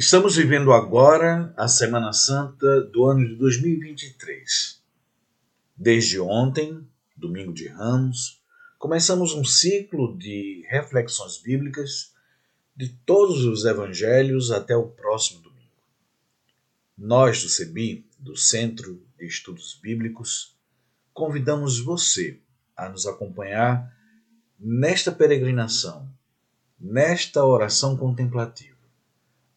Estamos vivendo agora a Semana Santa do ano de 2023. Desde ontem, domingo de Ramos, começamos um ciclo de reflexões bíblicas de todos os evangelhos até o próximo domingo. Nós do CEBI, do Centro de Estudos Bíblicos, convidamos você a nos acompanhar nesta peregrinação, nesta oração contemplativa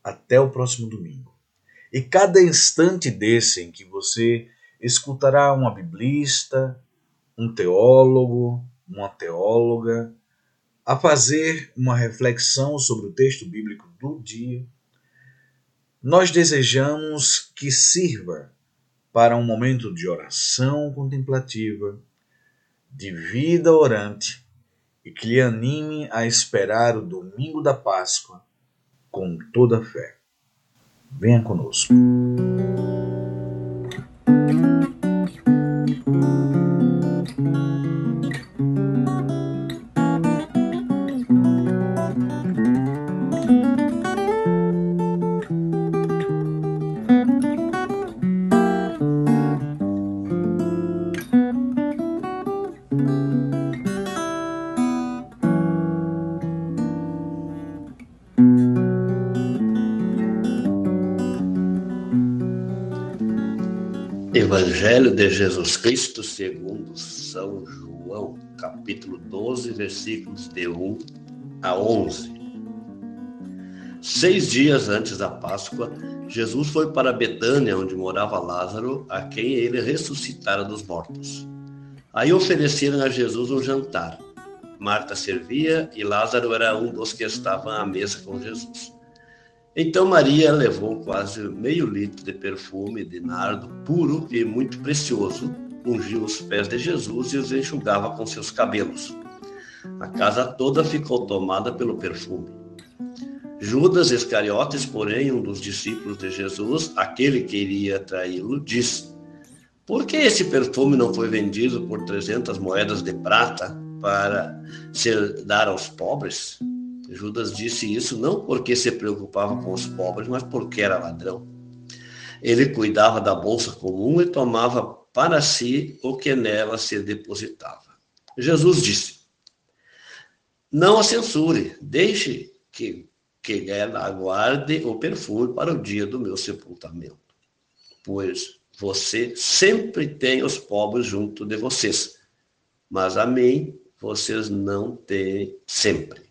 até o próximo domingo. E cada instante desse em que você escutará uma biblista, um teólogo, uma teóloga, a fazer uma reflexão sobre o texto bíblico do dia, nós desejamos que sirva para um momento de oração contemplativa, de vida orante e que lhe anime a esperar o domingo da Páscoa com toda a fé. Venha conosco. Evangelho de Jesus Cristo segundo São João, capítulo 12, versículos de 1 a 11. Seis dias antes da Páscoa, Jesus foi para Betânia, onde morava Lázaro, a quem ele ressuscitara dos mortos. Aí ofereceram a Jesus um jantar. Marta servia e Lázaro era um dos que estavam à mesa com Jesus. Então Maria levou quase meio litro de perfume de nardo puro e muito precioso, ungiu os pés de Jesus e os enxugava com seus cabelos. A casa toda ficou tomada pelo perfume. Judas Iscariotes, porém, um dos discípulos de Jesus, aquele que iria traí-lo, disse: Por que esse perfume não foi vendido por 300 moedas de prata para ser dar aos pobres? Judas disse isso não porque se preocupava com os pobres, mas porque era ladrão. Ele cuidava da bolsa comum e tomava para si o que nela se depositava. Jesus disse: Não a censure, deixe que, que ela aguarde o perfume para o dia do meu sepultamento. Pois você sempre tem os pobres junto de vocês, mas a mim vocês não têm sempre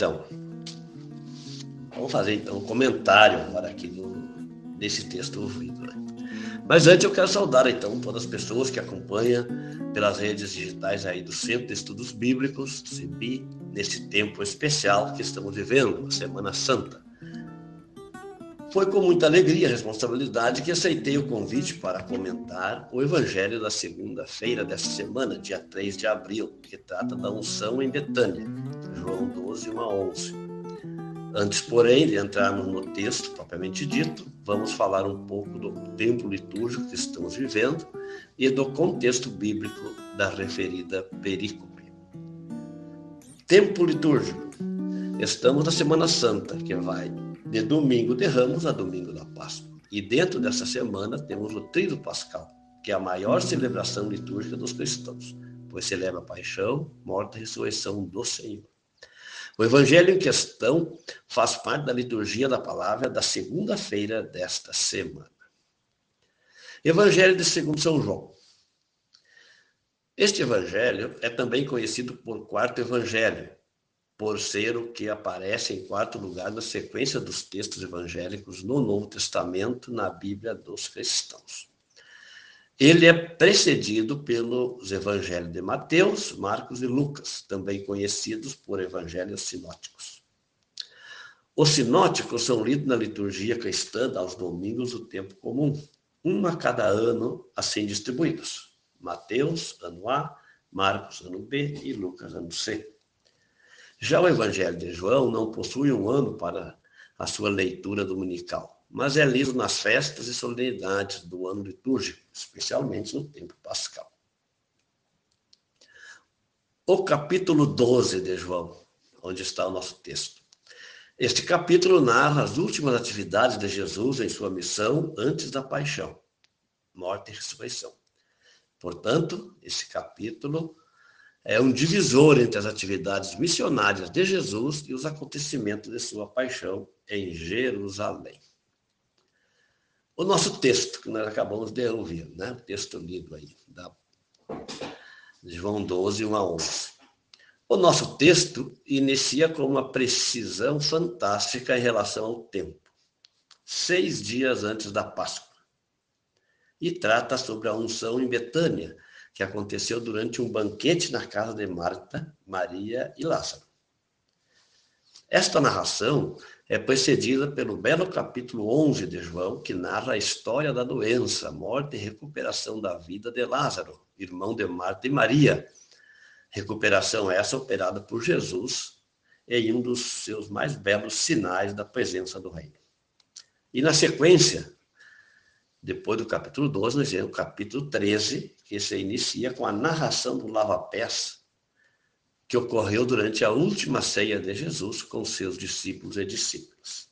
Então, vamos fazer então um comentário agora aqui desse texto ouvido. Né? Mas antes eu quero saudar então todas as pessoas que acompanham pelas redes digitais aí do Centro de Estudos Bíblicos, CEBI, nesse tempo especial que estamos vivendo, a Semana Santa. Foi com muita alegria e responsabilidade que aceitei o convite para comentar o Evangelho da segunda-feira desta semana, dia 3 de abril, que trata da unção em Betânia, João 12, 1 a 11. Antes, porém, de entrarmos no texto propriamente dito, vamos falar um pouco do tempo litúrgico que estamos vivendo e do contexto bíblico da referida perícope. Tempo litúrgico. Estamos na Semana Santa, que vai de domingo de Ramos a domingo da Páscoa. E dentro dessa semana temos o Tríduo Pascal, que é a maior celebração litúrgica dos cristãos, pois celebra a paixão, morte e ressurreição do Senhor. O evangelho em questão faz parte da liturgia da palavra da segunda-feira desta semana. Evangelho de segundo São João. Este evangelho é também conhecido por quarto evangelho, por ser o que aparece em quarto lugar na sequência dos textos evangélicos no Novo Testamento, na Bíblia dos cristãos. Ele é precedido pelos evangelhos de Mateus, Marcos e Lucas, também conhecidos por evangelhos sinóticos. Os sinóticos são lidos na liturgia cristã aos domingos do tempo comum, um a cada ano, assim distribuídos. Mateus, ano A, Marcos, ano B e Lucas, ano C. Já o Evangelho de João não possui um ano para a sua leitura dominical mas é lido nas festas e solenidades do ano litúrgico, especialmente no tempo pascal. O capítulo 12 de João, onde está o nosso texto. Este capítulo narra as últimas atividades de Jesus em sua missão antes da paixão, morte e ressurreição. Portanto, esse capítulo é um divisor entre as atividades missionárias de Jesus e os acontecimentos de sua paixão em Jerusalém. O nosso texto, que nós acabamos de ouvir, né? o texto lido aí, da João 12, 1 a 11. O nosso texto inicia com uma precisão fantástica em relação ao tempo, seis dias antes da Páscoa, e trata sobre a unção em Betânia, que aconteceu durante um banquete na casa de Marta, Maria e Lázaro. Esta narração é precedida pelo belo capítulo 11 de João, que narra a história da doença, morte e recuperação da vida de Lázaro, irmão de Marta e Maria. Recuperação essa operada por Jesus em um dos seus mais belos sinais da presença do reino. E na sequência, depois do capítulo 12, nós temos o capítulo 13, que se inicia com a narração do lava-pés que ocorreu durante a última ceia de Jesus com seus discípulos e discípulas.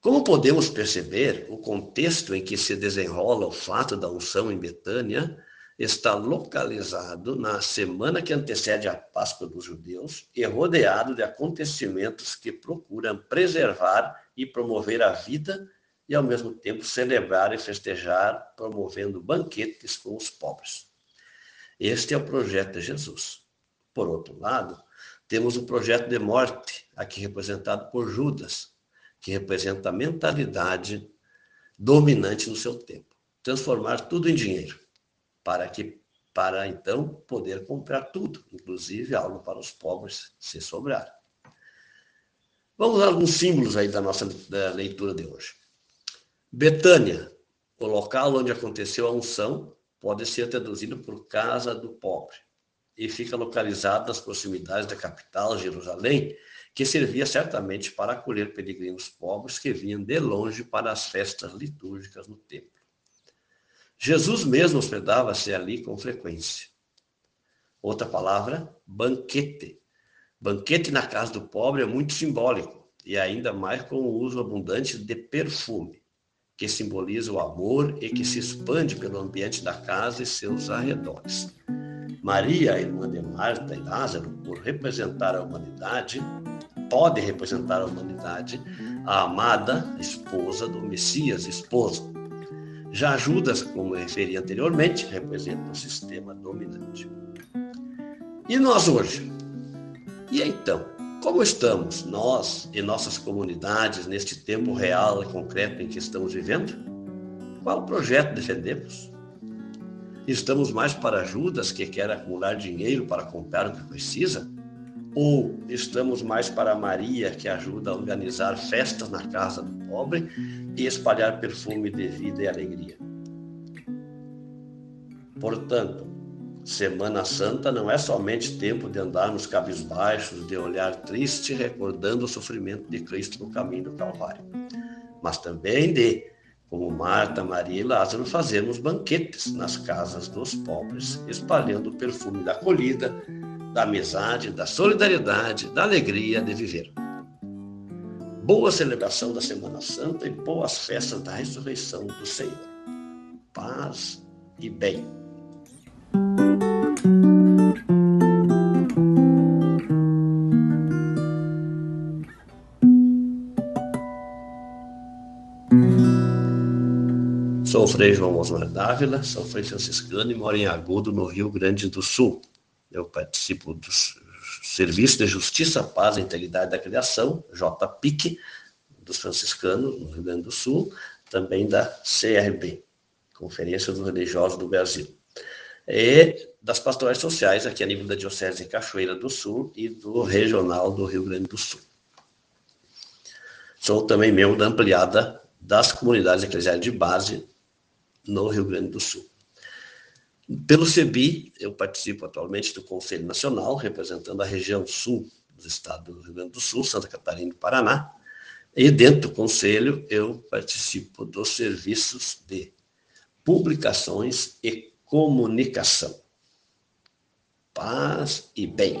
Como podemos perceber, o contexto em que se desenrola o fato da unção em Betânia está localizado na semana que antecede a Páscoa dos judeus e rodeado de acontecimentos que procuram preservar e promover a vida e, ao mesmo tempo, celebrar e festejar, promovendo banquetes com os pobres. Este é o projeto de Jesus. Por outro lado, temos o projeto de morte, aqui representado por Judas, que representa a mentalidade dominante no seu tempo. Transformar tudo em dinheiro, para que para então poder comprar tudo, inclusive algo para os pobres se sobrar. Vamos a alguns símbolos aí da nossa da leitura de hoje. Betânia, o local onde aconteceu a unção, pode ser traduzido por casa do pobre e fica localizado nas proximidades da capital, Jerusalém, que servia certamente para acolher peregrinos pobres que vinham de longe para as festas litúrgicas no templo. Jesus mesmo hospedava-se ali com frequência. Outra palavra, banquete. Banquete na casa do pobre é muito simbólico, e ainda mais com o uso abundante de perfume que simboliza o amor e que se expande pelo ambiente da casa e seus arredores. Maria, irmã de Marta e Lázaro, por representar a humanidade, pode representar a humanidade, a amada esposa do Messias, esposo. Já Judas, como referi anteriormente, representa o sistema dominante. E nós hoje? E então? Como estamos, nós e nossas comunidades, neste tempo real e concreto em que estamos vivendo? Qual projeto defendemos? Estamos mais para Judas, que quer acumular dinheiro para comprar o que precisa? Ou estamos mais para Maria, que ajuda a organizar festas na casa do pobre e espalhar perfume de vida e alegria? Portanto, Semana Santa não é somente tempo de andarmos cabisbaixos, de olhar triste, recordando o sofrimento de Cristo no caminho do Calvário, mas também de, como Marta, Maria e Lázaro, fazermos banquetes nas casas dos pobres, espalhando o perfume da acolhida, da amizade, da solidariedade, da alegria de viver. Boa celebração da Semana Santa e boas festas da ressurreição do Senhor. Paz e bem. Sou Frei João Osmar Dávila, sou franciscano e moro em Agudo, no Rio Grande do Sul. Eu participo do Serviço de Justiça, Paz e Integridade da Criação, JPIC, dos franciscanos, no Rio Grande do Sul, também da CRB. Conferência dos Religiosos do Brasil. E das pastorais sociais, aqui a nível da Diocese de Cachoeira do Sul e do Regional do Rio Grande do Sul. Sou também membro da ampliada das comunidades eclesiais de base no Rio Grande do Sul. Pelo CEBI, eu participo atualmente do Conselho Nacional, representando a região sul do estado do Rio Grande do Sul, Santa Catarina e Paraná. E dentro do conselho, eu participo dos serviços de publicações e comunicação. Paz e bem.